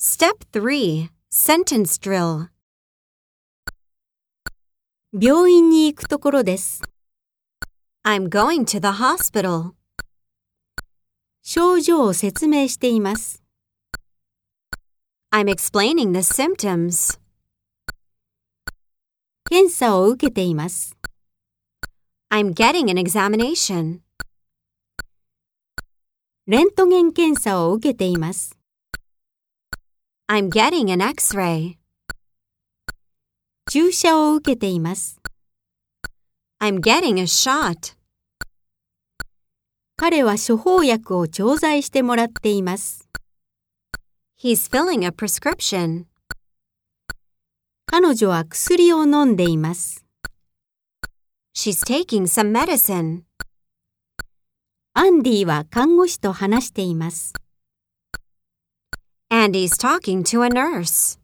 Step 3 Sentence Drill 病院に行くところです。 I'm going to the hospital. 症状を説明しています。 I'm explaining the symptoms. 検査を受けています。 I'm getting an examination. レントゲン検査を受けています。 I'm getting an x ray. 注射を受けています。I'm getting a shot. 彼は処方薬を調剤してもらっています。He's filling a prescription. 彼女は薬を飲んでいます。She's taking some medicine. アンディは看護師と話しています。Andy's talking to a nurse.